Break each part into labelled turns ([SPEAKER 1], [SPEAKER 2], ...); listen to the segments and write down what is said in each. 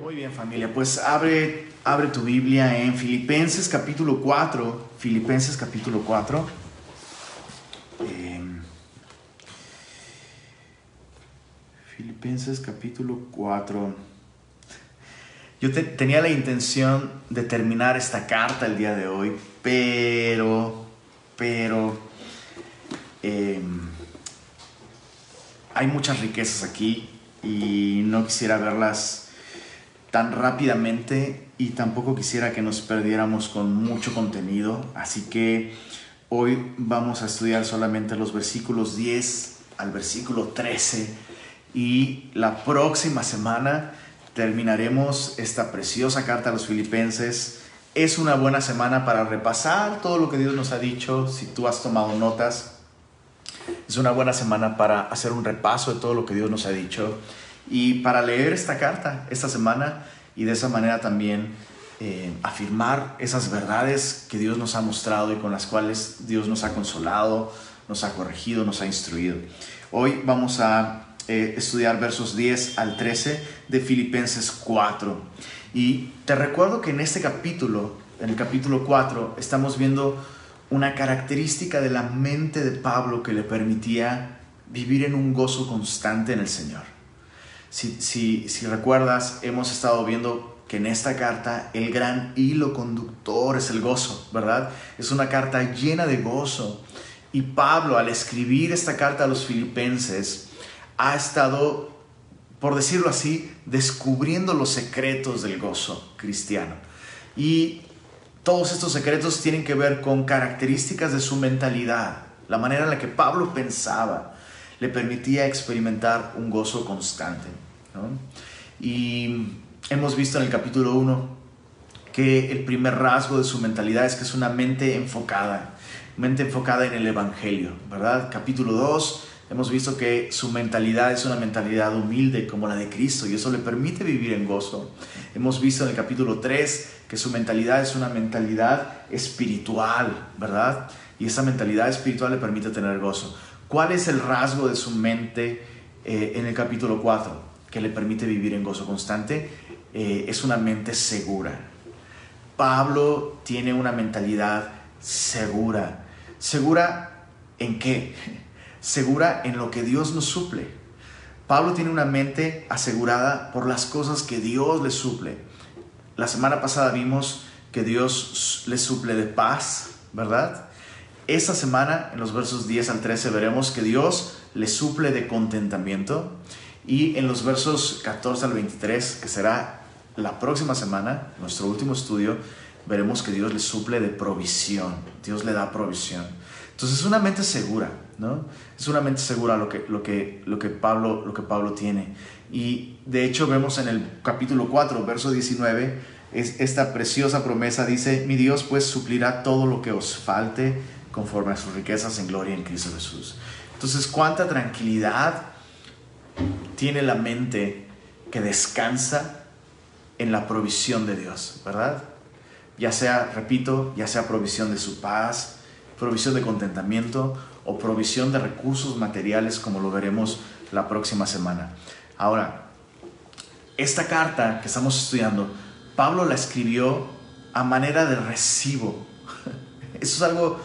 [SPEAKER 1] Muy bien familia, pues abre, abre tu Biblia en Filipenses capítulo 4, Filipenses capítulo 4. Em, Filipenses capítulo 4. Yo tenía la intención de terminar esta carta el día de hoy, pero, pero, em, hay muchas riquezas aquí y no quisiera verlas tan rápidamente y tampoco quisiera que nos perdiéramos con mucho contenido, así que hoy vamos a estudiar solamente los versículos 10 al versículo 13 y la próxima semana terminaremos esta preciosa carta a los filipenses. Es una buena semana para repasar todo lo que Dios nos ha dicho, si tú has tomado notas. Es una buena semana para hacer un repaso de todo lo que Dios nos ha dicho y para leer esta carta esta semana y de esa manera también eh, afirmar esas verdades que Dios nos ha mostrado y con las cuales Dios nos ha consolado, nos ha corregido, nos ha instruido. Hoy vamos a eh, estudiar versos 10 al 13 de Filipenses 4. Y te recuerdo que en este capítulo, en el capítulo 4, estamos viendo una característica de la mente de Pablo que le permitía vivir en un gozo constante en el Señor. Si, si, recuerdas, hemos estado viendo que en esta carta el gran hilo conductor es el gozo, ¿verdad? Es una carta llena de gozo. Y Pablo, al escribir esta carta a los filipenses, ha estado, por decirlo así, descubriendo los secretos del gozo cristiano. Y todos estos secretos tienen que ver con características de su mentalidad, la manera en la que Pablo pensaba, le permitía experimentar un gozo constante. Y hemos visto en el capítulo 1 que el primer rasgo de su mentalidad es que es una mente enfocada, mente enfocada en el Evangelio, ¿verdad? Capítulo 2 hemos visto que su mentalidad es una mentalidad humilde como la de Cristo y eso le permite vivir en gozo. Hemos visto en el capítulo 3 que su mentalidad es una mentalidad espiritual, ¿verdad? Y esa mentalidad espiritual le permite tener gozo. ¿Cuál es el rasgo de su mente eh, en el capítulo 4 que le permite vivir en gozo constante? Eh, es una mente segura. Pablo tiene una mentalidad segura. ¿Segura en qué? Segura en lo que Dios nos suple. Pablo tiene una mente asegurada por las cosas que Dios le suple. La semana pasada vimos que Dios le suple de paz, ¿verdad? Esta semana, en los versos 10 al 13, veremos que Dios le suple de contentamiento. Y en los versos 14 al 23, que será la próxima semana, nuestro último estudio, veremos que Dios le suple de provisión. Dios le da provisión. Entonces es una mente segura, ¿no? Es una mente segura lo que, lo que, lo que, Pablo, lo que Pablo tiene. Y de hecho vemos en el capítulo 4, verso 19, es esta preciosa promesa, dice, mi Dios pues suplirá todo lo que os falte conforme a sus riquezas en gloria en Cristo Jesús. Entonces, ¿cuánta tranquilidad tiene la mente que descansa en la provisión de Dios, verdad? Ya sea, repito, ya sea provisión de su paz, provisión de contentamiento o provisión de recursos materiales como lo veremos la próxima semana. Ahora, esta carta que estamos estudiando, Pablo la escribió a manera de recibo. Eso es algo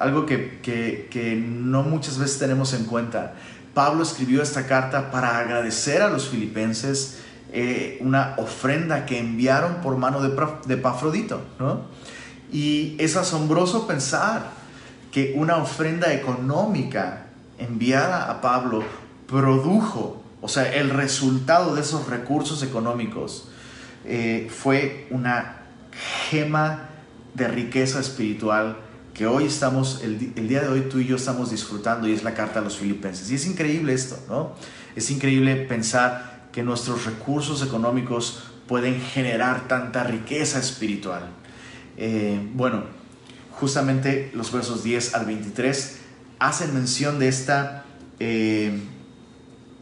[SPEAKER 1] algo que, no muchas veces tenemos en cuenta. Pablo escribió esta carta para agradecer a los filipenses eh, una ofrenda que enviaron por mano de, de Pafrodito. Y es asombroso pensar que una ofrenda económica enviada a Pablo produjo, o sea, el resultado de esos recursos económicos eh, fue una gema de riqueza espiritual que hoy estamos, el, día de hoy tú y yo estamos disfrutando y es la carta a los filipenses. Y es increíble esto, ¿no? Es increíble pensar que nuestros recursos económicos pueden generar tanta riqueza espiritual. Eh, bueno, justamente los versos 10 al 23 hacen mención de esta, eh,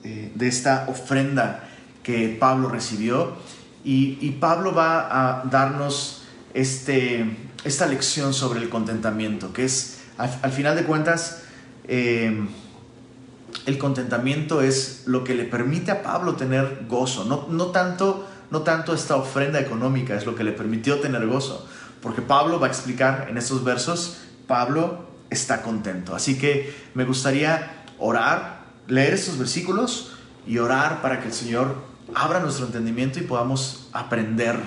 [SPEAKER 1] eh, de esta ofrenda que Pablo recibió y, y Pablo va a darnos este, esta lección sobre el contentamiento, que es, al, final de cuentas, eh, el contentamiento es lo que le permite a Pablo tener gozo, no, no tanto no tanto esta ofrenda económica es lo que le permitió tener gozo, porque Pablo va a explicar en estos versos, Pablo está contento. Así que me gustaría orar, leer estos versículos y orar para que el Señor abra nuestro entendimiento y podamos aprender,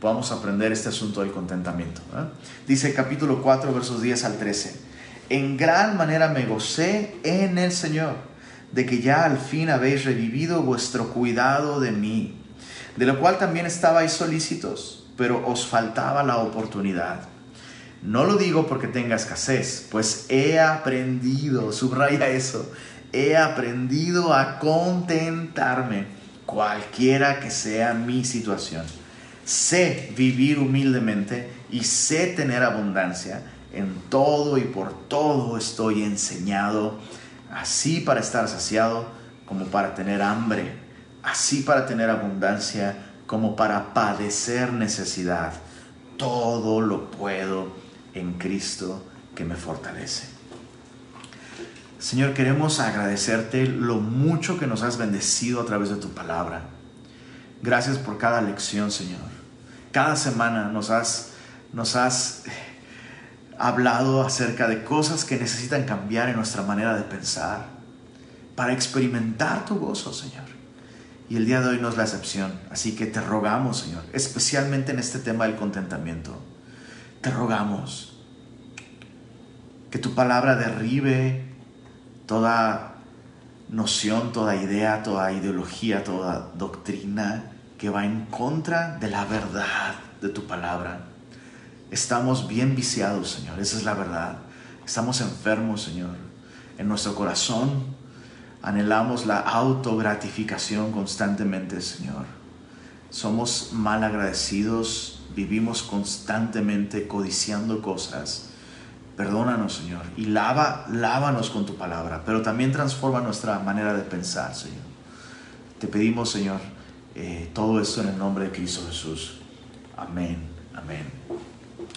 [SPEAKER 1] podamos aprender este asunto del contentamiento. ¿eh? Dice capítulo 4, versos 10 al 13. En gran manera me gocé en el Señor, de que ya al fin habéis revivido vuestro cuidado de mí, de lo cual también estabais solícitos, pero os faltaba la oportunidad. No lo digo porque tenga escasez, pues he aprendido, subraya eso, he aprendido a contentarme cualquiera que sea mi situación. Sé vivir humildemente y sé tener abundancia en todo y por todo estoy enseñado, así para estar saciado como para tener hambre, así para tener abundancia como para padecer necesidad. Todo lo puedo en Cristo que me fortalece. Señor, queremos agradecerte lo mucho que nos has bendecido a través de tu palabra. Gracias por cada lección, Señor. Cada semana nos has, nos has hablado acerca de cosas que necesitan cambiar en nuestra manera de pensar para experimentar tu gozo, Señor. Y el día de hoy no es la excepción. Así que te rogamos, Señor, especialmente en este tema del contentamiento, te rogamos que tu palabra derribe toda noción, toda idea, toda ideología, toda doctrina que va en contra de la verdad de tu palabra Estamos bien viciados, Señor, esa es la verdad. Estamos enfermos, Señor. En nuestro corazón anhelamos la autogratificación constantemente, Señor. Somos mal agradecidos, vivimos constantemente codiciando cosas. Perdónanos, Señor, y lava, lávanos con tu palabra, pero también transforma nuestra manera de pensar, Señor. Te pedimos, Señor, eh, todo esto en el nombre de Cristo Jesús. Amén, amén.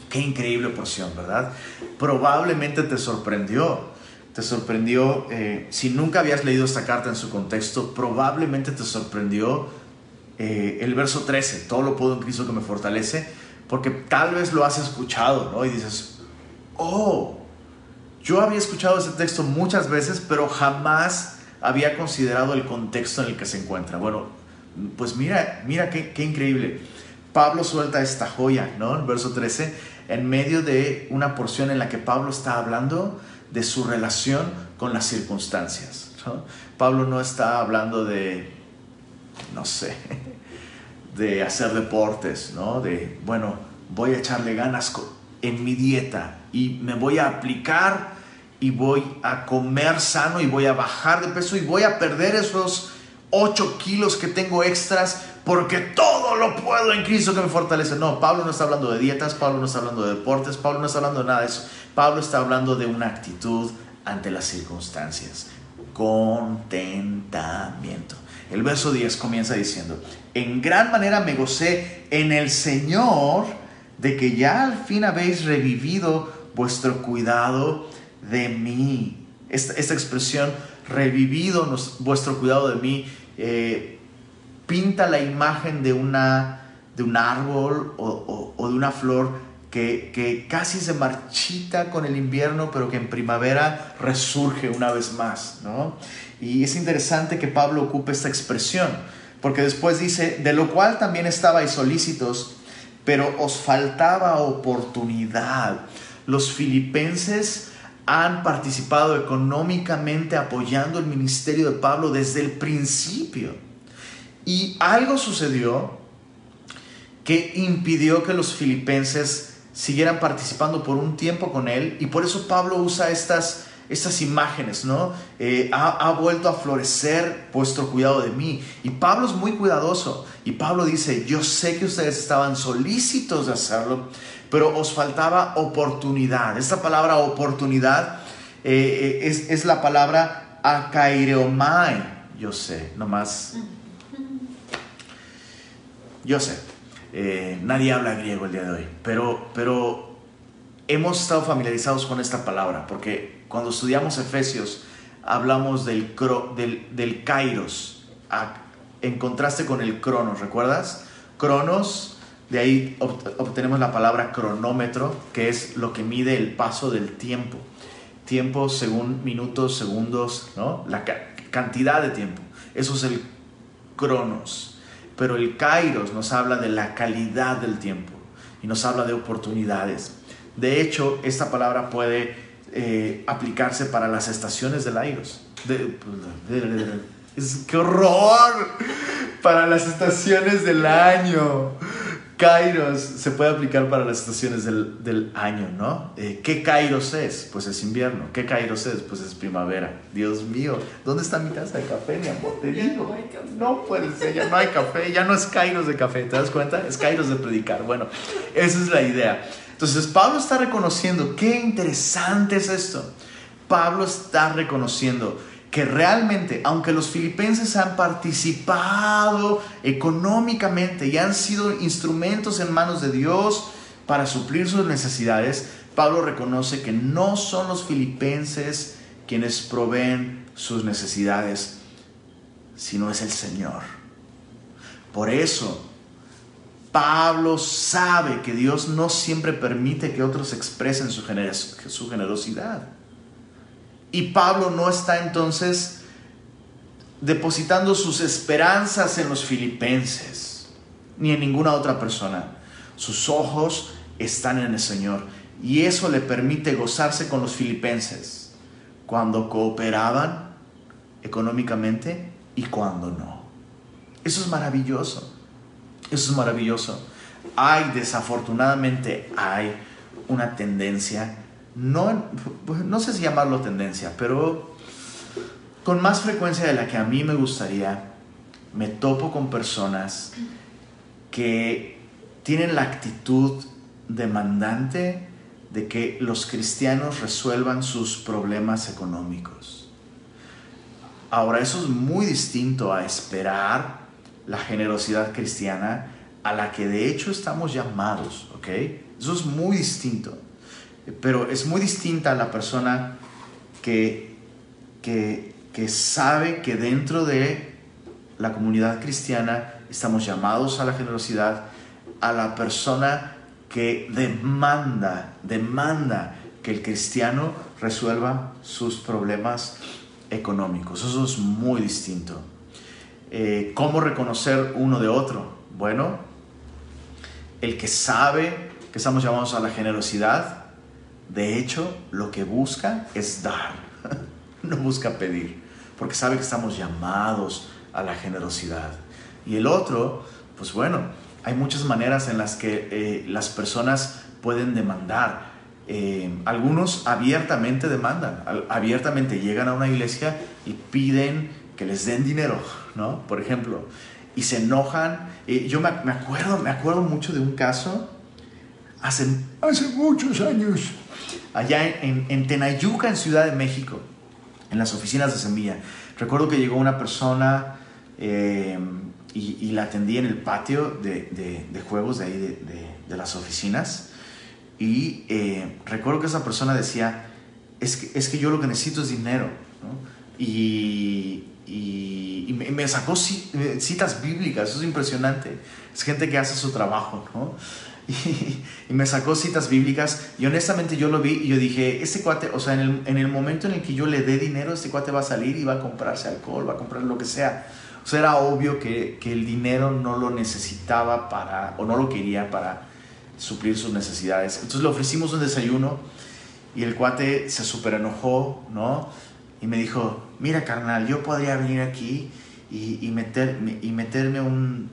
[SPEAKER 1] Qué increíble porción, ¿verdad? Probablemente te sorprendió. Te sorprendió, eh, si nunca habías leído esta carta en su contexto, probablemente te sorprendió eh, el verso 13, todo lo puedo en Cristo que me fortalece, porque tal vez lo has escuchado, ¿no? Y dices, oh, yo había escuchado ese texto muchas veces, pero jamás había considerado el contexto en el que se encuentra. Bueno, pues mira, mira qué, increíble. Pablo suelta esta joya, ¿no? El verso 13, en medio de una porción en la que Pablo está hablando de su relación con las circunstancias. Pablo no está hablando de, no sé, de hacer deportes, ¿no? De, bueno, voy a echarle ganas en mi dieta y me voy a aplicar y voy a comer sano y voy a bajar de peso y voy a perder esos 8 kilos que tengo extras porque todo lo puedo en Cristo que me fortalece. No, Pablo no está hablando de dietas, Pablo no está hablando de deportes, Pablo no está hablando de nada de eso. Pablo está hablando de una actitud ante las circunstancias. Contentamiento. El verso 10 comienza diciendo, en gran manera me gocé en el Señor de que ya al fin habéis revivido vuestro cuidado de mí. Esta, expresión, revivido vuestro cuidado de mí, eh, pinta la imagen de, una, de un árbol o, de una flor que, casi se marchita con el invierno, pero que en primavera resurge una vez más. ¿no? Y es interesante que Pablo ocupe esta expresión, porque después dice, de lo cual también estabais solícitos, pero os faltaba oportunidad. Los filipenses han participado económicamente apoyando el ministerio de Pablo desde el principio. Y algo sucedió que impidió que los filipenses siguieran participando por un tiempo con él y por eso Pablo usa estas, estas imágenes, ¿no? Eh, ha, vuelto a florecer vuestro cuidado de mí. Y Pablo es muy cuidadoso. Y Pablo dice, yo sé que ustedes estaban solícitos de hacerlo, pero os faltaba oportunidad. Esta palabra oportunidad eh, eh, es, es, la palabra akaireomai. Yo sé, nomás yo sé, eh, nadie habla griego el día de hoy, pero, pero hemos estado familiarizados con esta palabra, porque cuando estudiamos Efesios hablamos del, del, del kairos, en contraste con el cronos, ¿recuerdas? Cronos, de ahí obtenemos la palabra cronómetro, que es lo que mide el paso del tiempo. Tiempo según minutos, segundos, ¿no? La cantidad de tiempo. Eso es el cronos. Pero el kairos nos habla de la calidad del tiempo y nos habla de oportunidades. De hecho, esta palabra puede eh, aplicarse para las estaciones del Airos. ¡Qué horror! Para las estaciones del año. Kairos se puede aplicar para las estaciones del, año, ¿no? Eh, ¿Qué Kairos es? Pues es invierno. ¿Qué Kairos es? Pues es primavera. Dios mío, ¿dónde está mi taza de café, mi amor? Te digo. No puede ser, ya no hay café, ya no es Kairos de café, ¿te das cuenta? Es Kairos de predicar. Bueno, esa es la idea. Entonces, Pablo está reconociendo, qué interesante es esto. Pablo está reconociendo que realmente, aunque los filipenses han participado económicamente y han sido instrumentos en manos de Dios para suplir sus necesidades, Pablo reconoce que no son los filipenses quienes proveen sus necesidades, sino es el Señor. Por eso, Pablo sabe que Dios no siempre permite que otros expresen su, generosidad. Y Pablo no está entonces depositando sus esperanzas en los filipenses, ni en ninguna otra persona. Sus ojos están en el Señor. Y eso le permite gozarse con los filipenses cuando cooperaban económicamente y cuando no. Eso es maravilloso. Eso es maravilloso. Hay, desafortunadamente, hay una tendencia no, no sé si llamarlo tendencia, pero con más frecuencia de la que a mí me gustaría, me topo con personas que tienen la actitud demandante de que los cristianos resuelvan sus problemas económicos. Ahora, eso es muy distinto a esperar la generosidad cristiana a la que de hecho estamos llamados, ¿ok? Eso es muy distinto pero es muy distinta a la persona que, que, que sabe que dentro de la comunidad cristiana estamos llamados a la generosidad, a la persona que demanda, demanda que el cristiano resuelva sus problemas económicos. Eso es muy distinto. Eh, ¿Cómo reconocer uno de otro? Bueno, el que sabe que estamos llamados a la generosidad, de hecho, lo que busca es dar, no busca pedir, porque sabe que estamos llamados a la generosidad. Y el otro, pues bueno, hay muchas maneras en las que eh, las personas pueden demandar. Eh, algunos abiertamente demandan, abiertamente llegan a una iglesia y piden que les den dinero, ¿no? Por ejemplo, y se enojan. Eh, yo me, acuerdo, me acuerdo mucho de un caso hace, hace muchos años allá en, Tenayuca, en Ciudad de México, en las oficinas de Semilla. Recuerdo que llegó una persona eh, y, la atendí en el patio de, juegos de ahí, de, las oficinas. Y eh, recuerdo que esa persona decía, es que, es que yo lo que necesito es dinero. Y, y, me, sacó citas bíblicas, eso es impresionante. Es gente que hace su trabajo, ¿no? y, me sacó citas bíblicas y honestamente yo lo vi y yo dije, este cuate, o sea, en el, en el, momento en el que yo le dé dinero, este cuate va a salir y va a comprarse alcohol, va a comprar lo que sea. O sea, era obvio que, que el dinero no lo necesitaba para, o no lo quería para suplir sus necesidades. Entonces le ofrecimos un desayuno y el cuate se súper enojó, ¿no? Y me dijo, mira carnal, yo podría venir aquí y, y, meterme, y meterme, un,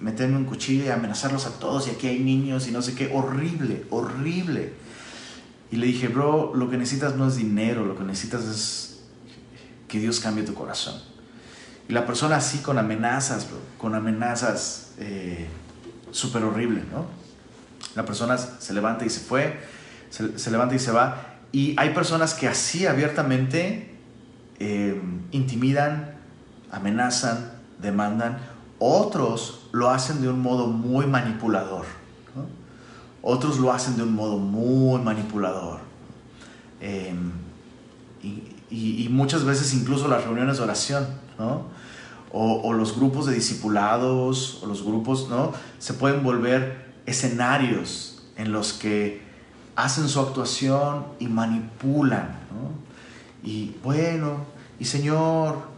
[SPEAKER 1] meterme un cuchillo y amenazarlos a todos y aquí hay niños y no sé qué, horrible, horrible. Y le dije, bro, lo que necesitas no es dinero, lo que necesitas es que Dios cambie tu corazón. Y la persona así con amenazas, bro, con amenazas eh, súper horrible, ¿no? La persona se levanta y se fue, se, se, levanta y se va. Y hay personas que así abiertamente eh, intimidan, amenazan, demandan. Otros lo hacen de un modo muy manipulador. Otros lo hacen de un modo muy manipulador. Em, y, muchas veces incluso las reuniones de oración. o, los grupos de discipulados, o los grupos, ¿no? Se pueden volver escenarios en los que hacen su actuación y manipulan, Y bueno, y Señor,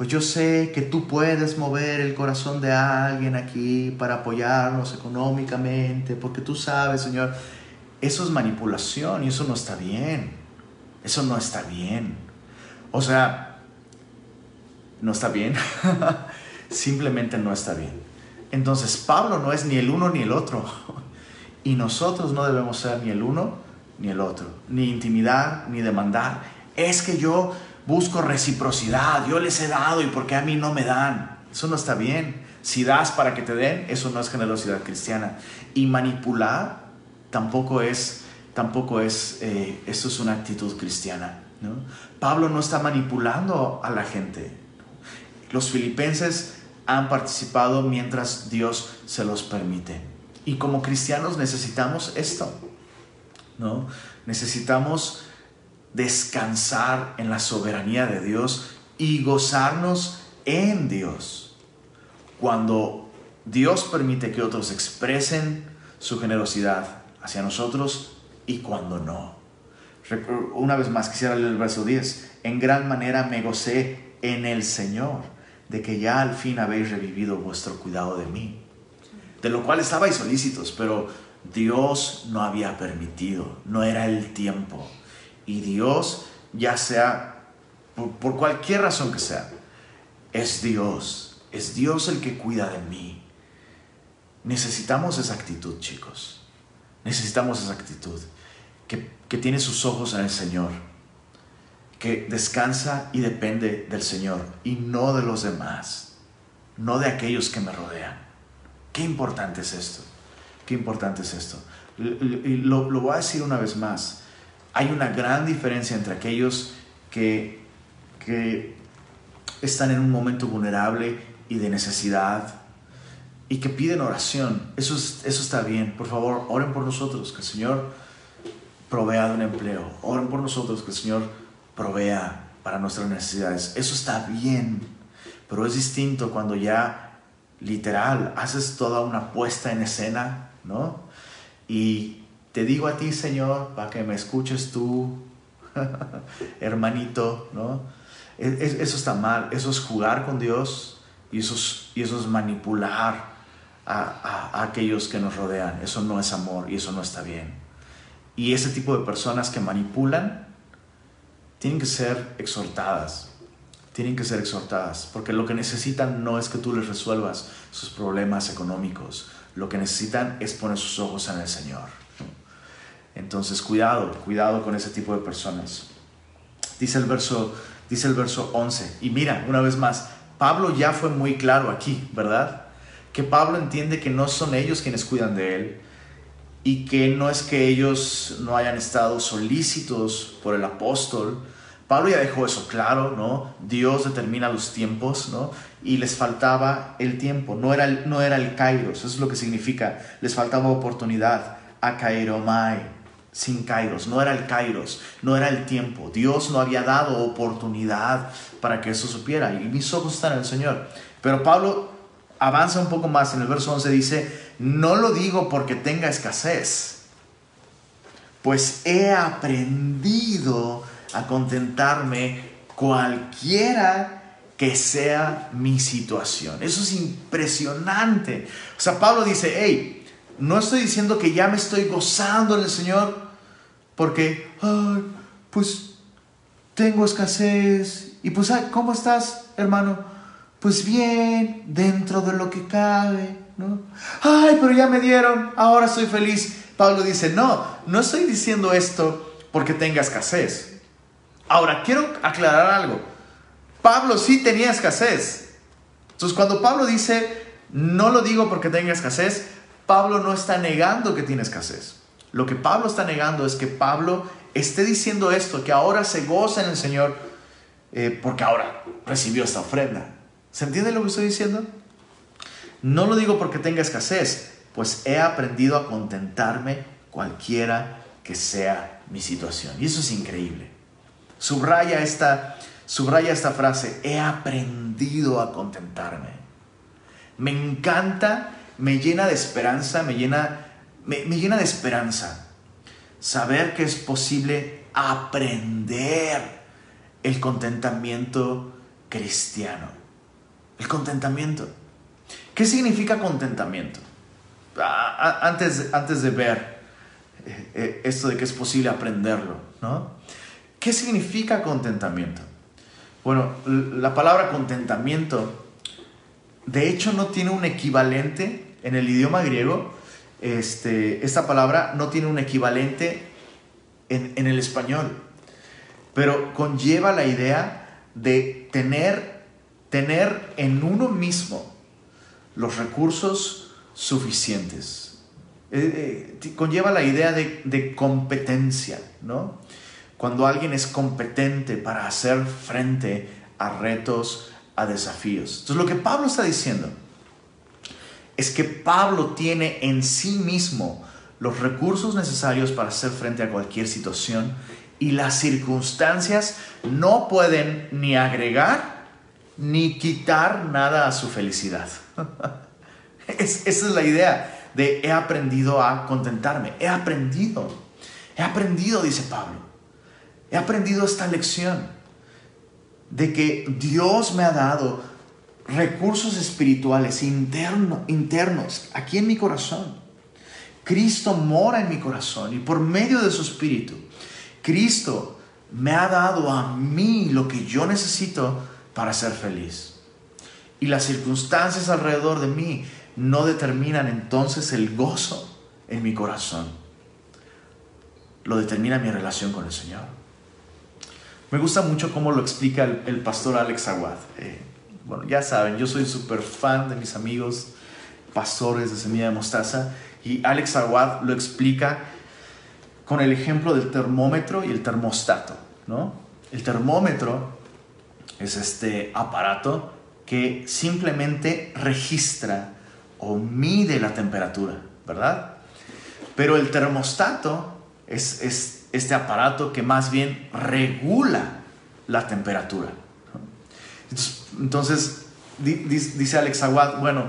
[SPEAKER 1] pues yo sé que tú puedes mover el corazón de alguien aquí para apoyarnos económicamente, porque tú sabes, Señor, eso es manipulación y eso no está bien. Eso no está bien. O sea, no está bien. Simplemente no está bien. Entonces, Pablo no es ni el uno ni el otro. Y nosotros no debemos ser ni el uno ni el otro. Ni intimidar, ni demandar. Es que yo busco reciprocidad. Yo les he dado y porque a mí no me dan. Eso no está bien. Si das para que te den, eso no es generosidad cristiana. Y manipular tampoco es, tampoco es, eh, esto es una actitud cristiana. Pablo no está manipulando a la gente. Los filipenses han participado mientras Dios se los permite. Y como cristianos necesitamos esto, ¿no? Necesitamos descansar en la soberanía de Dios y gozarnos en Dios. Cuando Dios permite que otros expresen su generosidad hacia nosotros y cuando no. Una vez más quisiera leer el verso 10. En gran manera me gocé en el Señor de que ya al fin habéis revivido vuestro cuidado de mí. De lo cual estabais solícitos, pero Dios no había permitido, no era el tiempo. Y Dios, ya sea por, cualquier razón que sea, es Dios, es Dios el que cuida de mí. Necesitamos esa actitud, chicos. Necesitamos esa actitud, que, que tiene sus ojos en el Señor, que descansa y depende del Señor y no de los demás, no de aquellos que me rodean. Qué importante es esto, qué importante es esto. Lo, lo voy a decir una vez más, hay una gran diferencia entre aquellos que, que están en un momento vulnerable y de necesidad y que piden oración. Eso, eso está bien. Por favor, oren por nosotros, que el Señor provea de un empleo. Oren por nosotros, que el Señor provea para nuestras necesidades. Eso está bien, pero es distinto cuando ya literal haces toda una puesta en escena, ¿no? Y te digo a ti, Señor, para que me escuches tú, hermanito, ¿no? E, eso está mal, eso es jugar con Dios y eso y eso es manipular a, aquellos que nos rodean. Eso no es amor y eso no está bien. Y ese tipo de personas que manipulan tienen que ser exhortadas. Tienen que ser exhortadas, porque lo que necesitan no es que tú les resuelvas sus problemas económicos. Lo que necesitan es poner sus ojos en el Señor. Entonces, cuidado, cuidado con ese tipo de personas. Dice el verso, dice el verso 11. Y mira, una vez más, Pablo ya fue muy claro aquí, ¿verdad? que Pablo entiende que no son ellos quienes cuidan de él y que no es que ellos no hayan estado solícitos por el apóstol. Pablo ya dejó eso claro, ¿no? Dios determina los tiempos, ¿no? Y les faltaba el tiempo, no era el, no era el kairos, eso es lo que significa, les faltaba oportunidad, a kairomai, sin kairos, no era el kairos, no era el tiempo, Dios no había dado oportunidad para que eso supiera, y mis ojos están en el Señor. Pero Pablo avanza un poco más, en el verso 11 dice, no lo digo porque tenga escasez, pues he aprendido a contentarme cualquiera que sea mi situación. Eso es impresionante. O sea, Pablo dice, hey, no estoy diciendo que ya me estoy gozando en el Señor porque, ay, pues tengo escasez. Y pues, ¿cómo estás, hermano? pues bien, dentro de lo que cabe, ¿no? Ay, pero ya me dieron, ahora soy feliz. Pablo dice, no, no estoy diciendo esto porque tenga escasez. Ahora, quiero aclarar algo. Pablo sí tenía escasez. Entonces, cuando Pablo dice, no lo digo porque tenga escasez, Pablo no está negando que tiene escasez. Lo que Pablo está negando es que Pablo esté diciendo esto, que ahora se goza en el Señor eh, porque ahora recibió esta ofrenda. ¿Se entiende lo que estoy diciendo? No lo digo porque tenga escasez, pues he aprendido a contentarme cualquiera que sea mi situación. Y eso es increíble. Subraya esta, Subraya esta frase, he aprendido a contentarme. Me encanta, me llena de esperanza, me llena, me, me llena de esperanza saber que es posible aprender el contentamiento cristiano. El contentamiento. ¿Qué significa contentamiento? Antes, antes de ver eh, eh, esto de que es posible aprenderlo, ¿no? ¿Qué significa contentamiento? Bueno, la palabra contentamiento, de hecho, no tiene un equivalente en el idioma griego. Este, esta palabra no tiene un equivalente en, el español, pero conlleva la idea de tener, tener en uno mismo los recursos suficientes. Eh, eh, conlleva la idea de, de, competencia, ¿no? Cuando alguien es competente para hacer frente a retos, a desafíos. Entonces lo que Pablo está diciendo es que Pablo tiene en sí mismo los recursos necesarios para hacer frente a cualquier situación y las circunstancias no pueden ni agregar ni quitar nada a su felicidad. esa es la idea de he aprendido a contentarme. He aprendido. He aprendido, dice Pablo. He aprendido esta lección de que Dios me ha dado recursos espirituales internos aquí en mi corazón. Cristo mora en mi corazón y por medio de su espíritu, Cristo me ha dado a mí lo que yo necesito para ser feliz. Y las circunstancias alrededor de mí no determinan entonces el gozo en mi corazón. Lo determina mi relación con el Señor. Me gusta mucho cómo lo explica el, pastor Alex Aguad. Eh, bueno, ya saben, yo soy súper fan de mis amigos pastores de Semilla de Mostaza y Alex Aguad lo explica con el ejemplo del termómetro y el termostato, ¿no? El termómetro es este aparato que simplemente registra o mide la temperatura, ¿verdad? Pero el termostato es, es este aparato que más bien regula la temperatura. Entonces, dice Alex Aguad, bueno,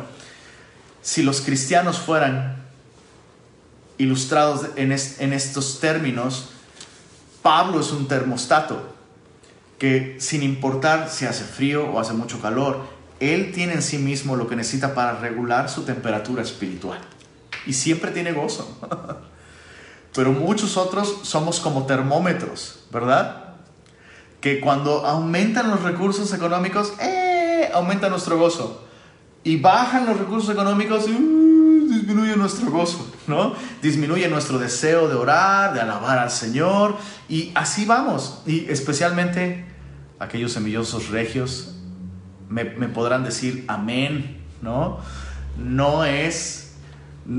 [SPEAKER 1] si los cristianos fueran ilustrados en, en estos términos, Pablo es un termostato que sin importar si hace frío o hace mucho calor, él tiene en sí mismo lo que necesita para regular su temperatura espiritual. Y siempre tiene gozo. Pero muchos otros somos como termómetros, ¿verdad? Que cuando aumentan los recursos económicos, ¡eh! aumenta nuestro gozo. Y bajan los recursos económicos, ¡uh! disminuye nuestro gozo, ¿no? Disminuye nuestro deseo de orar, de alabar al Señor. Y así vamos. Y especialmente aquellos semillosos regios me, podrán decir amén, ¿no? No es,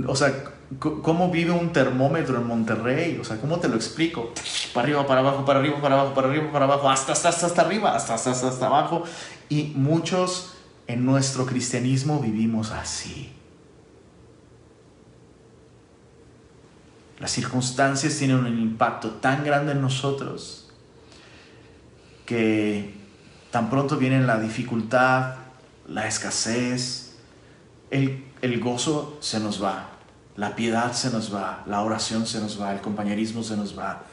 [SPEAKER 1] o sea, ¿cómo vive un termómetro en Monterrey? O sea, ¿cómo te lo explico? Para arriba, para abajo, para arriba, para abajo, para arriba, para abajo, hasta, hasta, hasta, hasta arriba, hasta, hasta, hasta, hasta abajo. Y muchos en nuestro cristianismo vivimos así. Las circunstancias tienen un impacto tan grande en nosotros que Tan pronto viene la dificultad, la escasez, el, el gozo se nos va, la piedad se nos va, la oración se nos va, el compañerismo se nos va.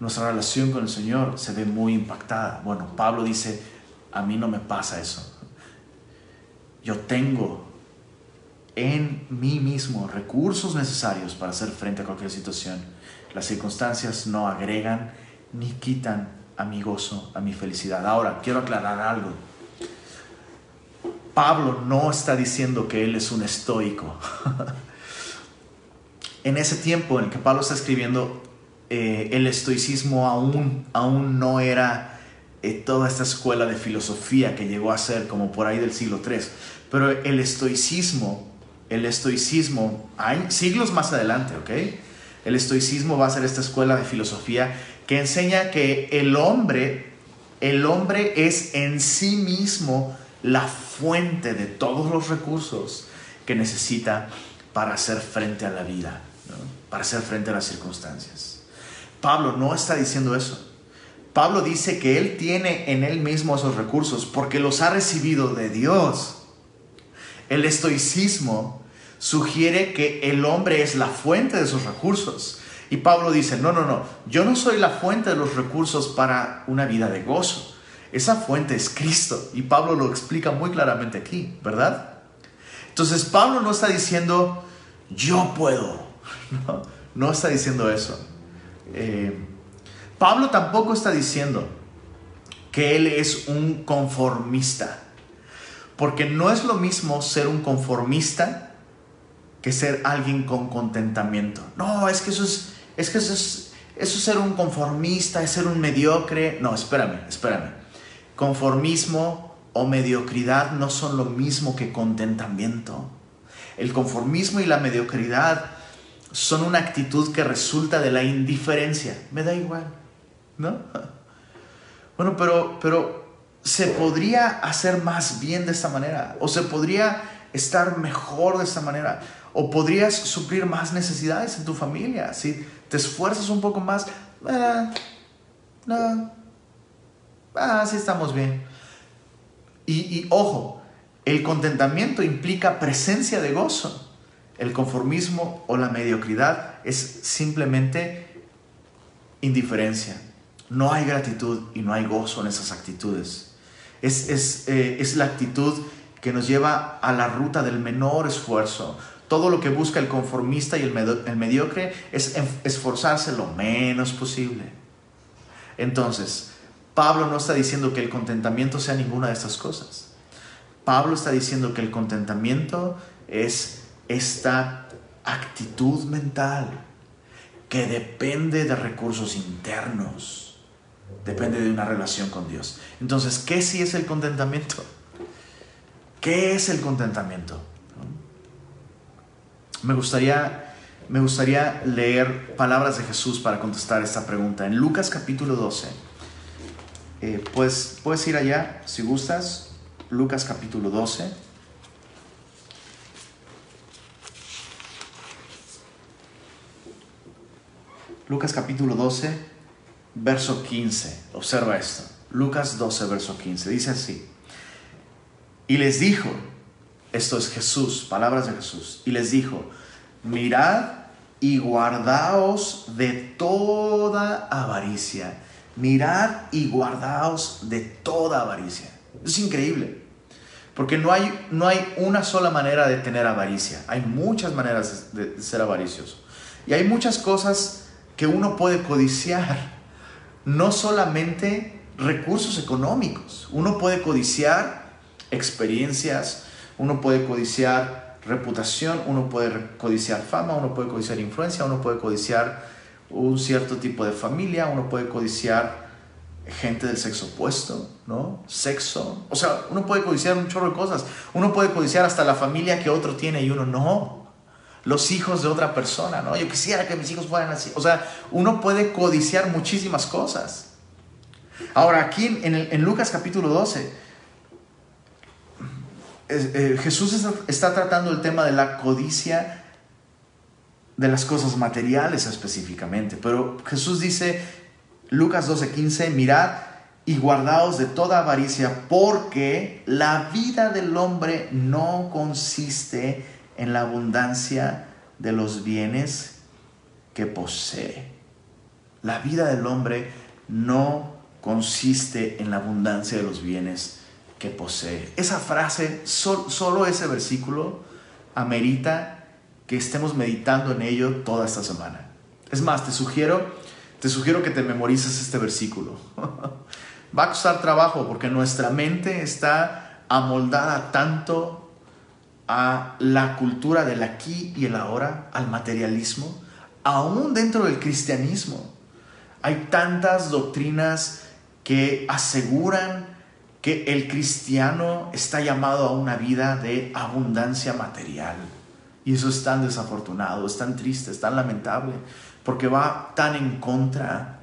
[SPEAKER 1] Nuestra relación con el Señor se ve muy impactada. Bueno, Pablo dice, a mí no me pasa eso. Yo tengo en mí mismo recursos necesarios para hacer frente a cualquier situación. Las circunstancias no agregan ni quitan a mi gozo, a mi felicidad. Ahora, quiero aclarar algo. Pablo no está diciendo que él es un estoico. en ese tiempo en el que Pablo está escribiendo, eh, el estoicismo aún, aún no era eh, toda esta escuela de filosofía que llegó a ser como por ahí del siglo III. Pero el estoicismo, el estoicismo, hay siglos más adelante, ¿ok? El estoicismo va a ser esta escuela de filosofía que enseña que el hombre, el hombre es en sí mismo la fuente de todos los recursos que necesita para hacer frente a la vida, para hacer frente a las circunstancias. Pablo no está diciendo eso. Pablo dice que él tiene en él mismo esos recursos porque los ha recibido de Dios. El estoicismo sugiere que el hombre es la fuente de esos recursos. Y Pablo dice, no, no, no, yo no soy la fuente de los recursos para una vida de gozo. Esa fuente es Cristo. Y Pablo lo explica muy claramente aquí, ¿verdad? Entonces Pablo no está diciendo, yo puedo. No, no está diciendo eso. Eh, Pablo tampoco está diciendo que él es un conformista. Porque no es lo mismo ser un conformista que ser alguien con contentamiento. No, es que eso es es que eso es, eso ser un conformista, es ser un mediocre. No, espérame, espérame. Conformismo o mediocridad no son lo mismo que contentamiento. El conformismo y la mediocridad son una actitud que resulta de la indiferencia. Me da igual, ¿no? Bueno, pero, pero se podría hacer más bien de esta manera, o se podría estar mejor de esta manera, o podrías suplir más necesidades en tu familia. Si te esfuerzas un poco más, ah, no, ah, sí estamos bien. Y, y ojo, el contentamiento implica presencia de gozo. El conformismo o la mediocridad es simplemente indiferencia. No hay gratitud y no hay gozo en esas actitudes. Es, es, eh, es, la actitud que nos lleva a la ruta del menor esfuerzo, todo lo que busca el conformista y el, mediocre es esforzarse lo menos posible. Entonces, Pablo no está diciendo que el contentamiento sea ninguna de estas cosas. Pablo está diciendo que el contentamiento es esta actitud mental que depende de recursos internos, depende de una relación con Dios. Entonces, ¿qué sí es el contentamiento? ¿Qué es el contentamiento? Me gustaría, me gustaría leer palabras de Jesús para contestar esta pregunta. En Lucas capítulo 12, eh, pues, puedes ir allá si gustas. Lucas capítulo 12. Lucas capítulo 12, verso 15. Observa esto. Lucas 12, verso 15. Dice así. Y les dijo, esto es Jesús, palabras de Jesús. Y les dijo, mirad y guardaos de toda avaricia. Mirad y guardaos de toda avaricia. Es increíble. Porque no hay, no hay una sola manera de tener avaricia. Hay muchas maneras de, de ser avaricioso. Y hay muchas cosas que uno puede codiciar. No solamente recursos económicos. Uno puede codiciar experiencias, uno puede codiciar reputación, uno puede codiciar fama, uno puede codiciar influencia, uno puede codiciar un cierto tipo de familia, uno puede codiciar gente del sexo opuesto, ¿no? Sexo. O sea, uno puede codiciar un chorro de cosas. Uno puede codiciar hasta la familia que otro tiene y uno no. Los hijos de otra persona, ¿no? Yo quisiera que mis hijos fueran así. O sea, uno puede codiciar muchísimas cosas. Ahora, aquí en, Lucas capítulo 12, eh, Jesús está, tratando el tema de la codicia de las cosas materiales específicamente, pero Jesús dice, Lucas 12:15, mirad y guardaos de toda avaricia, porque la vida del hombre no consiste en la abundancia de los bienes que posee. La vida del hombre no consiste en la abundancia de los bienes posee. Esa frase, solo ese versículo, amerita que estemos meditando en ello toda esta semana. Es más, te sugiero, te sugiero que te memorices este versículo. Va a costar trabajo porque nuestra mente está amoldada tanto a la cultura del aquí y el ahora, al materialismo, aún dentro del cristianismo. Hay tantas doctrinas que aseguran que el cristiano está llamado a una vida de abundancia material. Y eso es tan desafortunado, es tan triste, es tan lamentable, porque va tan en contra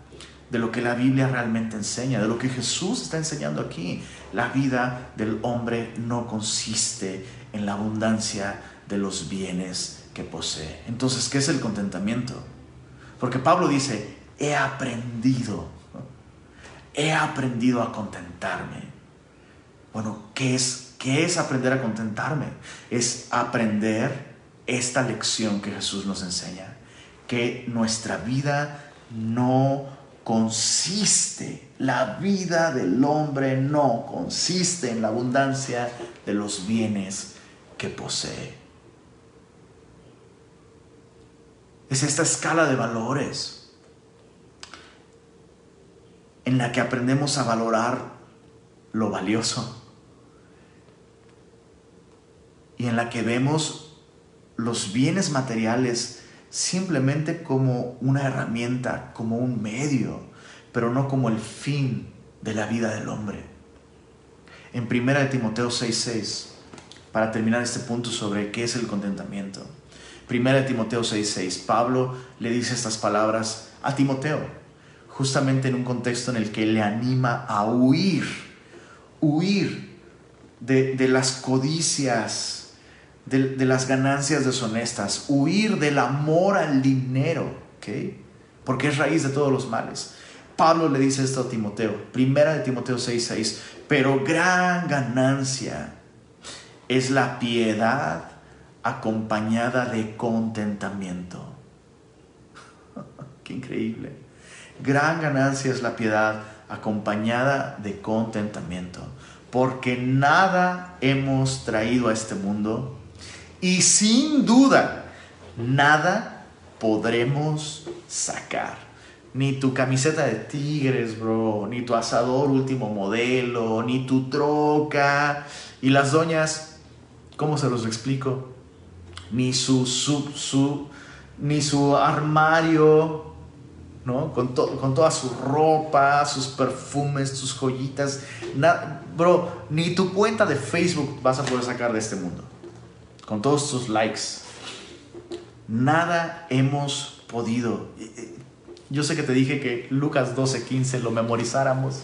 [SPEAKER 1] de lo que la Biblia realmente enseña, de lo que Jesús está enseñando aquí. La vida del hombre no consiste en la abundancia de los bienes que posee. Entonces, ¿qué es el contentamiento? Porque Pablo dice, he aprendido he aprendido a contentarme. Bueno, ¿qué es, qué es aprender a contentarme? Es aprender esta lección que Jesús nos enseña, que nuestra vida no consiste, la vida del hombre no consiste en la abundancia de los bienes que posee. Es esta escala de valores en la que aprendemos a valorar lo valioso y en la que vemos los bienes materiales simplemente como una herramienta, como un medio, pero no como el fin de la vida del hombre. En 1 Timoteo 6:6, para terminar este punto sobre qué es el contentamiento. Primera de Timoteo 6:6, Pablo le dice estas palabras a Timoteo, justamente en un contexto en el que le anima a huir, huir de, las codicias, de, las ganancias deshonestas, huir del amor al dinero, porque es raíz de todos los males. Pablo le dice esto a Timoteo, primera de Timoteo 6:6, pero gran ganancia es la piedad acompañada de contentamiento. Qué increíble. Gran ganancia es la piedad acompañada de contentamiento, porque nada hemos traído a este mundo y sin duda nada podremos sacar. Ni tu camiseta de tigres, bro, ni tu asador último modelo, ni tu troca. Y las doñas, ¿cómo se los explico? ni su, su, ni su armario, ¿no? Con, con, toda su ropa, sus perfumes, sus joyitas. bro, ni tu cuenta de Facebook vas a poder sacar de este mundo. Con todos tus likes. Nada hemos podido. Yo sé que te dije que Lucas 12:15 lo memorizáramos.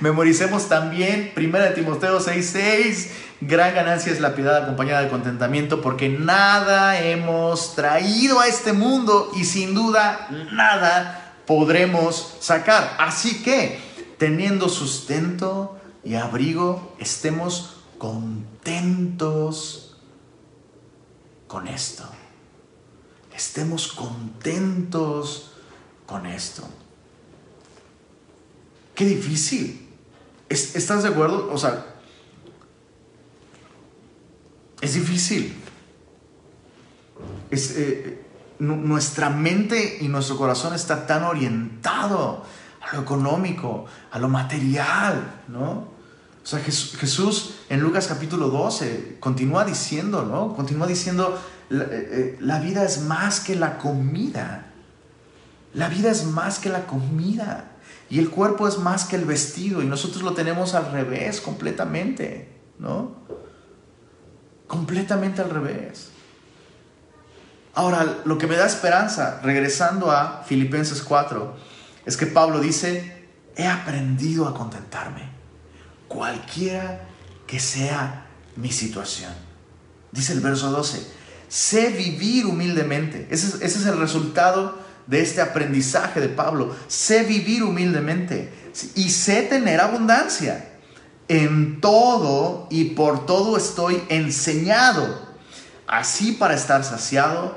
[SPEAKER 1] Memoricemos también 1 Timoteo 6:6. Gran ganancia es la piedad acompañada de contentamiento porque nada hemos traído a este mundo y sin duda nada podremos sacar. Así que, teniendo sustento y abrigo, estemos contentos con esto. Estemos contentos con esto. Qué difícil. ¿Estás de acuerdo? O sea, es difícil. Es, eh, nuestra mente y nuestro corazón está tan orientado a lo económico, a lo material, ¿no? O sea, Jesús en Lucas capítulo 12 continúa diciendo, ¿no? Continúa diciendo, eh, eh, la vida es más que la comida. La vida es más que la comida. Y el cuerpo es más que el vestido. Y nosotros lo tenemos al revés completamente, ¿no? Completamente al revés. Ahora, lo que me da esperanza, regresando a Filipenses 4, es que Pablo dice, he aprendido a contentarme, cualquiera que sea mi situación. Dice el verso 12, sé vivir humildemente. Ese ese es el resultado de este aprendizaje de Pablo. Sé vivir humildemente y sé tener abundancia. En todo y por todo estoy enseñado, así para estar saciado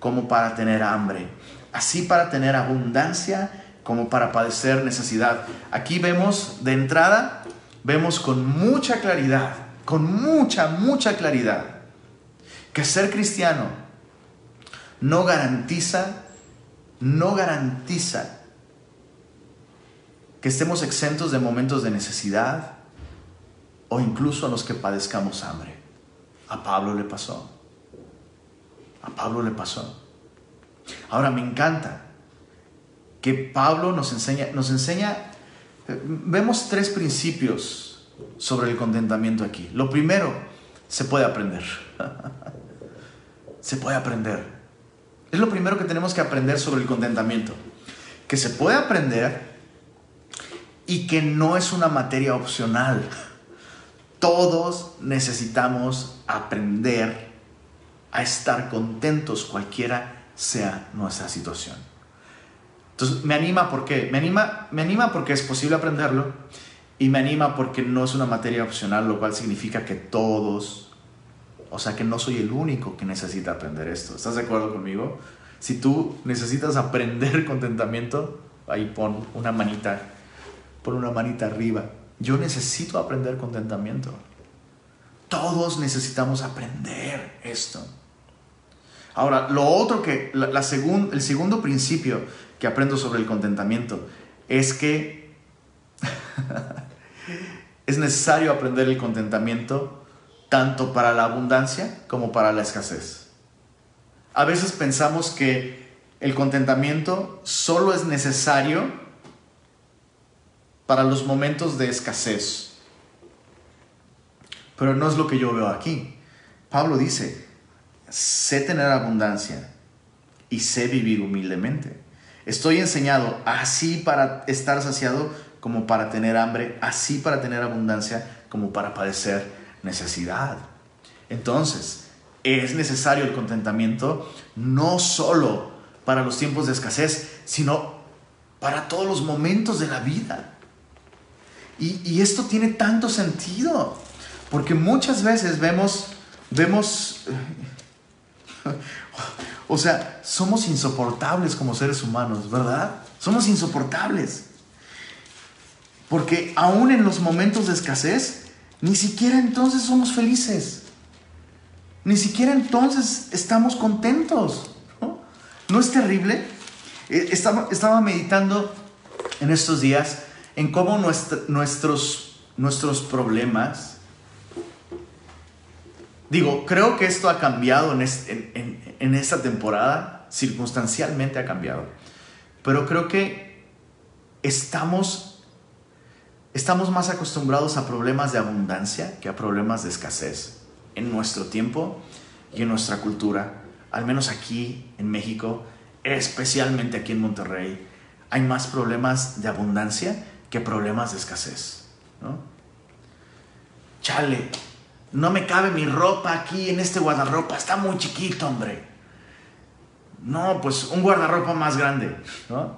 [SPEAKER 1] como para tener hambre, así para tener abundancia como para padecer necesidad. Aquí vemos de entrada, vemos con mucha claridad, con mucha, mucha claridad, que ser cristiano no garantiza no garantiza que estemos exentos de momentos de necesidad o incluso a los que padezcamos hambre. A Pablo le pasó. A Pablo le pasó. Ahora me encanta que Pablo nos enseña, nos enseña, vemos tres principios sobre el contentamiento aquí. Lo primero, se puede aprender. se puede aprender. Es lo primero que tenemos que aprender sobre el contentamiento. Que se puede aprender y que no es una materia opcional. Todos necesitamos aprender a estar contentos cualquiera sea nuestra situación. Entonces, me anima ¿por qué? Me anima, me anima porque es posible aprenderlo y me anima porque no es una materia opcional, lo cual significa que todos, o sea, que no soy el único que necesita aprender esto. ¿Estás de acuerdo conmigo? Si tú necesitas aprender contentamiento, ahí pon una manita, pon una manita arriba. Yo necesito aprender contentamiento. Todos necesitamos aprender esto. Ahora, lo otro que, la, el segundo principio que aprendo sobre el contentamiento es que es necesario aprender el contentamiento tanto para la abundancia como para la escasez. A veces pensamos que el contentamiento solo es necesario para los momentos de escasez. Pero no es lo que yo veo aquí. Pablo dice, sé tener abundancia y sé vivir humildemente. Estoy enseñado así para estar saciado como para tener hambre, así para tener abundancia como para padecer necesidad. Entonces, es necesario el contentamiento no solo para los tiempos de escasez, sino para todos los momentos de la vida. Y, y esto tiene tanto sentido. Porque muchas veces vemos, vemos, o sea, somos insoportables como seres humanos, ¿verdad? Somos insoportables. Porque aún en los momentos de escasez, ni siquiera entonces somos felices. Ni siquiera entonces estamos contentos. ¿No, es terrible? Eh, estaba, estaba, meditando en estos días en cómo nuestros, nuestros problemas, Digo, creo que esto ha cambiado en, esta temporada, circunstancialmente ha cambiado, pero creo que estamos, estamos más acostumbrados a problemas de abundancia que a problemas de escasez en nuestro tiempo y en nuestra cultura, al menos aquí en México, especialmente aquí en Monterrey, hay más problemas de abundancia que problemas de escasez. ¿no? Chale, no me cabe mi ropa aquí en este guardarropa, está muy chiquito, hombre. No, pues un guardarropa más grande, ¿no?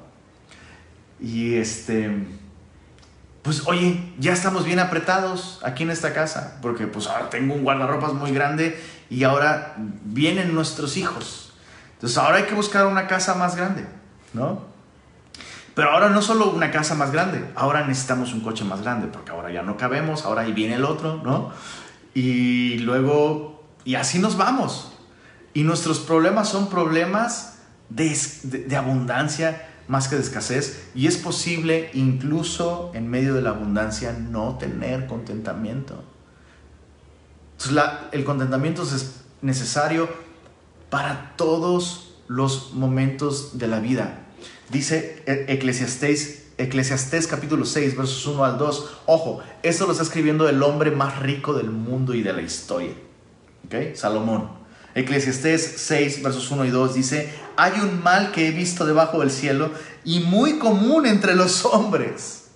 [SPEAKER 1] Y este, pues oye, ya estamos bien apretados aquí en esta casa, porque pues ahora tengo un guardarropas muy grande y ahora vienen nuestros hijos. Entonces ahora hay que buscar una casa más grande, ¿no? Pero ahora no solo una casa más grande, ahora necesitamos un coche más grande, porque ahora ya no cabemos, ahora ahí viene el otro, ¿no? Y luego, y así nos vamos. Y nuestros problemas son problemas de, abundancia más que de escasez. Y es posible incluso en medio de la abundancia no tener contentamiento. Entonces el contentamiento es necesario para todos los momentos de la vida. Dice e-, Eclesiastés Eclesiastés capítulo 6, versos 1 al 2. Ojo, esto lo está escribiendo el hombre más rico del mundo y de la historia. ¿Ok? Salomón. Eclesiastés 6, versos 1 y 2 dice, hay un mal que he visto debajo del cielo y muy común entre los hombres.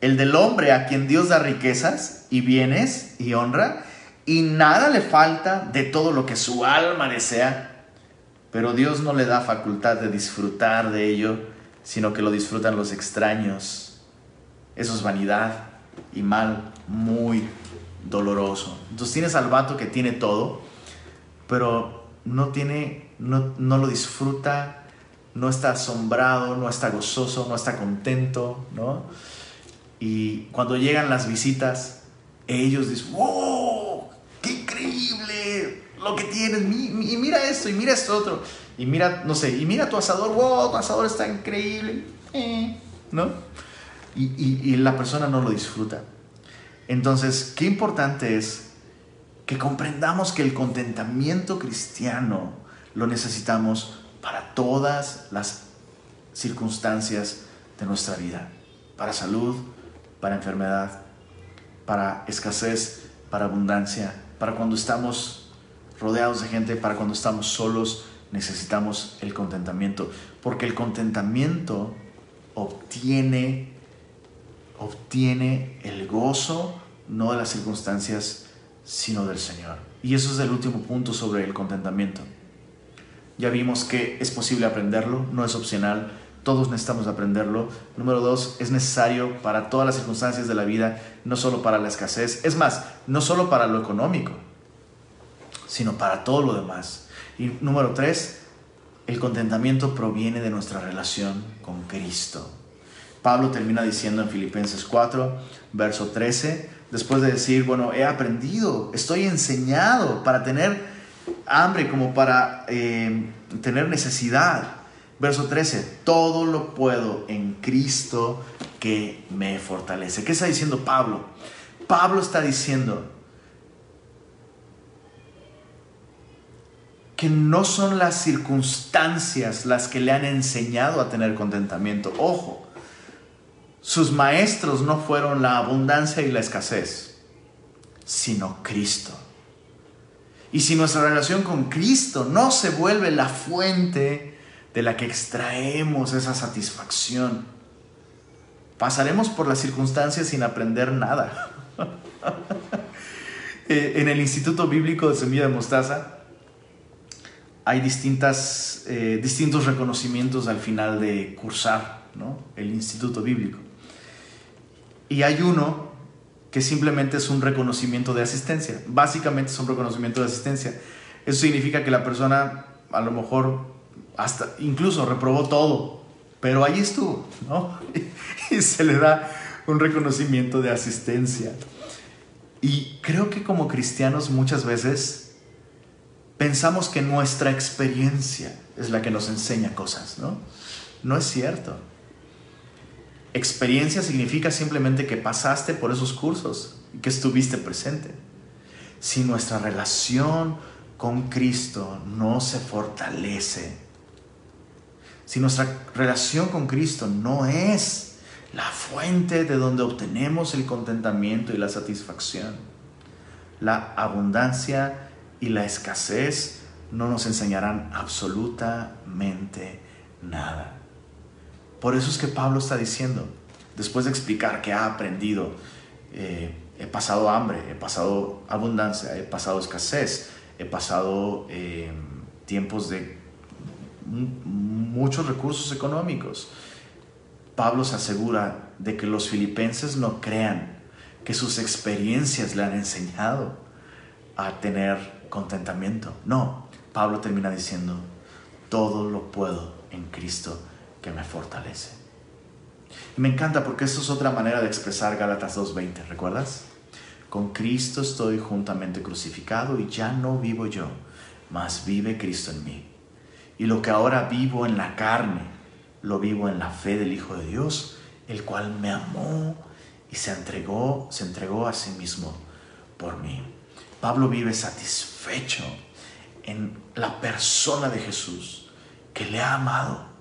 [SPEAKER 1] El del hombre a quien Dios da riquezas y bienes y honra y nada le falta de todo lo que su alma desea, pero Dios no le da facultad de disfrutar de ello sino que lo disfrutan los extraños. Eso es vanidad y mal muy doloroso. Entonces tienes al vato que tiene todo, pero no tiene, no, no lo disfruta, no está asombrado, no está gozoso, no está contento, ¿no? Y cuando llegan las visitas, ellos dicen, ¡wow! ¡Qué increíble! Lo que tienes, y mira esto, y mira esto otro. Y mira, no sé, y mira tu asador, wow, tu asador está increíble, eh, ¿no? Y, y la persona no lo disfruta. Entonces, qué importante es que comprendamos que el contentamiento cristiano lo necesitamos para todas las circunstancias de nuestra vida, para salud, para enfermedad, para escasez, para abundancia, para cuando estamos rodeados de gente, para cuando estamos solos, necesitamos el contentamiento, porque el contentamiento obtiene, obtiene el gozo no de las circunstancias, sino del Señor. Y eso es el último punto sobre el contentamiento. Ya vimos que es posible aprenderlo, no es opcional, todos necesitamos aprenderlo. Número dos, es necesario para todas las circunstancias de la vida, no solo para la escasez. Es más, no solo para lo económico, sino para todo lo demás. Y número tres, el contentamiento proviene de nuestra relación con Cristo. Pablo termina diciendo en Filipenses 4, verso 13, después de decir, bueno, he aprendido, estoy enseñado para tener hambre como para eh, tener necesidad Verso 13, todo lo puedo en Cristo que me fortalece. ¿Qué está diciendo Pablo? Pablo está diciendo que no son las circunstancias las que le han enseñado a tener contentamiento. Ojo, sus maestros no fueron la abundancia y la escasez, sino Cristo. Y si nuestra relación con Cristo no se vuelve la fuente de la que extraemos esa satisfacción. Pasaremos por las circunstancias sin aprender nada. Eh, en el Instituto Bíblico de Semilla de Mostaza hay distintas, eh, distintos reconocimientos al final de cursar el Instituto Bíblico. Y hay uno que simplemente es un reconocimiento de asistencia. Básicamente es un reconocimiento de asistencia. Eso significa que la persona a lo mejor hasta incluso reprobó todo, pero ahí estuvo, ¿no? Y se le da un reconocimiento de asistencia. Y creo que como cristianos muchas veces pensamos que nuestra experiencia es la que nos enseña cosas, ¿no? No es cierto. Experiencia significa simplemente que pasaste por esos cursos y que estuviste presente. Si nuestra relación con Cristo no se fortalece, si nuestra relación con Cristo no es la fuente de donde obtenemos el contentamiento y la satisfacción, la abundancia y la escasez no nos enseñarán absolutamente nada. Por eso es que Pablo está diciendo, después de explicar que ha aprendido, eh, he pasado hambre, he pasado abundancia, he pasado escasez, he pasado eh, tiempos de muchos recursos económicos. Pablo se asegura de que los filipenses no crean que sus experiencias le han enseñado a tener contentamiento. No, Pablo termina diciendo, todo lo puedo en Cristo que me fortalece. Me encanta porque esto es otra manera de expresar Gálatas 2.20, ¿recuerdas? Con Cristo estoy juntamente crucificado y ya no vivo yo, mas vive Cristo en mí. Y lo que ahora vivo en la carne, lo vivo en la fe del Hijo de Dios, el cual me amó y se entregó, se entregó a sí mismo por mí. Pablo vive satisfecho en la persona de Jesús que le ha amado.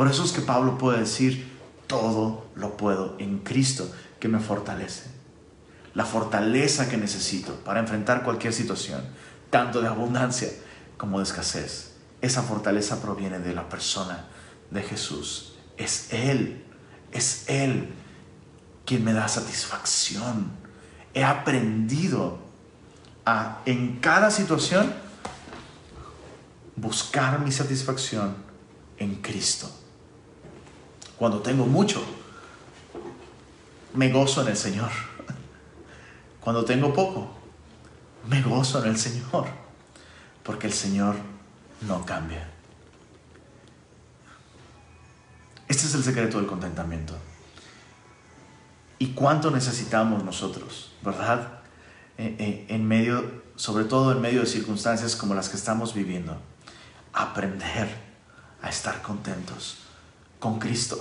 [SPEAKER 1] Por eso es que Pablo puede decir, todo lo puedo en Cristo que me fortalece. La fortaleza que necesito para enfrentar cualquier situación, tanto de abundancia como de escasez esa fortaleza proviene de la persona de Jesús. Es Él, es Él quien me da satisfacción. He aprendido a en cada situación buscar mi satisfacción en Cristo. Cuando tengo mucho, me gozo en el Señor. Cuando tengo poco, me gozo en el Señor. Porque el Señor no cambia. Este es el secreto del contentamiento. ¿Y cuánto necesitamos nosotros, verdad? Eh, eh, en medio, sobre todo en medio de circunstancias como las que estamos viviendo, aprender a estar contentos con Cristo.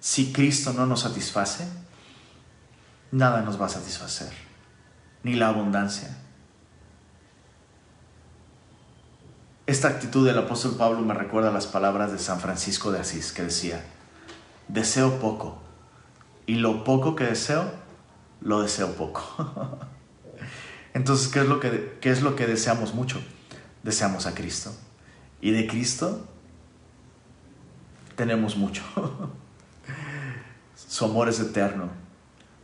[SPEAKER 1] Si Cristo no nos satisface, nada nos va a satisfacer, ni la abundancia, Esta actitud del apóstol Pablo me recuerda las palabras de San Francisco de Asís, que decía, deseo poco, y lo poco que deseo, lo deseo poco. Entonces, ¿qué es, lo que, ¿qué es lo que deseamos mucho? Deseamos a Cristo. Y de Cristo tenemos mucho. Su amor es eterno.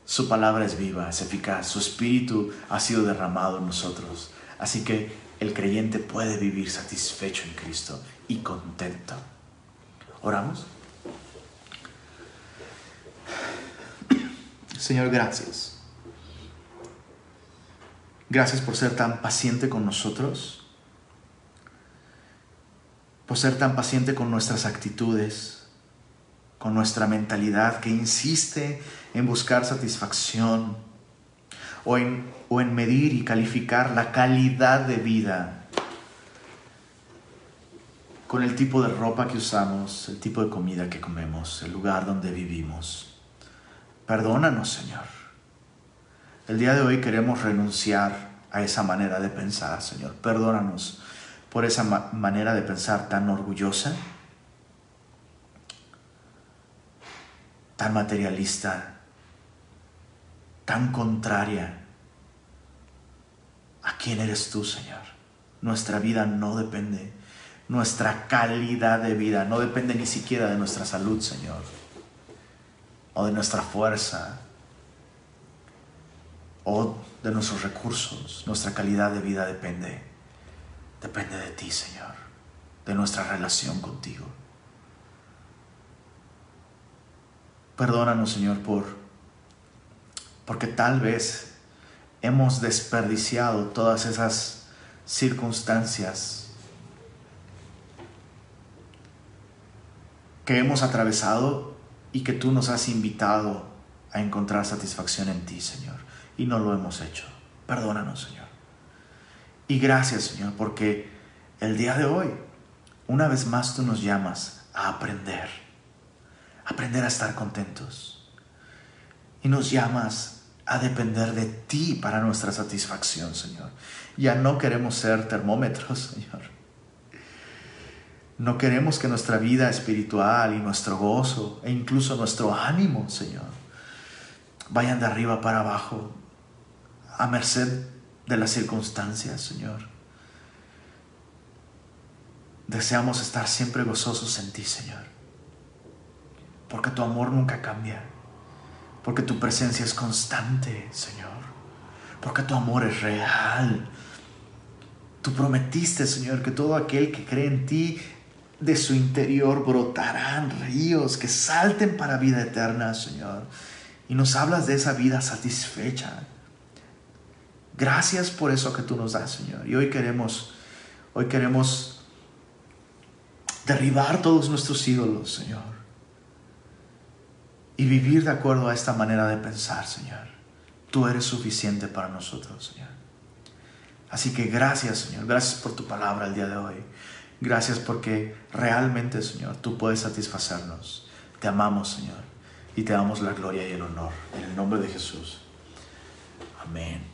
[SPEAKER 1] Su palabra es viva, es eficaz. Su espíritu ha sido derramado en nosotros. Así que el creyente puede vivir satisfecho en Cristo y contento. Oramos. Señor, gracias. Gracias por ser tan paciente con nosotros, por ser tan paciente con nuestras actitudes, con nuestra mentalidad que insiste en buscar satisfacción o en, medir y calificar la calidad de vida con el tipo de ropa que usamos, el tipo de comida que comemos, el lugar donde vivimos. Perdónanos, Señor. El día de hoy queremos renunciar a esa manera de pensar, Señor. Perdónanos por esa manera de pensar tan orgullosa, tan materialista, tan contraria a quién eres tú, Señor. Nuestra vida no depende, nuestra calidad de vida no depende ni siquiera de nuestra salud, Señor, o de nuestra fuerza, o de nuestros recursos. Nuestra calidad de vida depende, depende de ti, Señor, de nuestra relación contigo. Perdónanos, Señor, por porque tal vez hemos desperdiciado todas esas circunstancias que hemos atravesado y que tú nos has invitado a encontrar satisfacción en ti, Señor. Y no lo hemos hecho. Perdónanos, Señor. Y gracias, Señor, porque el día de hoy, una vez más tú nos llamas a aprender, aprender a estar contentos. Y nos llamas a depender de ti para nuestra satisfacción, Señor. Ya no queremos ser termómetros, Señor. No queremos que nuestra vida espiritual y nuestro gozo e incluso nuestro ánimo, Señor, vayan de arriba para abajo, a merced de las circunstancias, Señor. Deseamos estar siempre gozosos en ti, Señor, porque tu amor nunca cambia porque tu presencia es constante, Señor, porque tu amor es real. Tú prometiste, Señor, que todo aquel que cree en ti, de su interior brotarán ríos que salten para vida eterna, Señor. Y nos hablas de esa vida satisfecha. Gracias por eso que tú nos das, Señor. Y hoy queremos, hoy queremos derribar todos nuestros ídolos, Señor y vivir de acuerdo a esta manera de pensar, Señor. Tú eres suficiente para nosotros, Señor. Así que gracias, Señor. Gracias por tu palabra el día de hoy. Gracias porque realmente, Señor, tú puedes satisfacernos. Te amamos, Señor, y te damos la gloria y el honor. En el nombre de Jesús. Amén.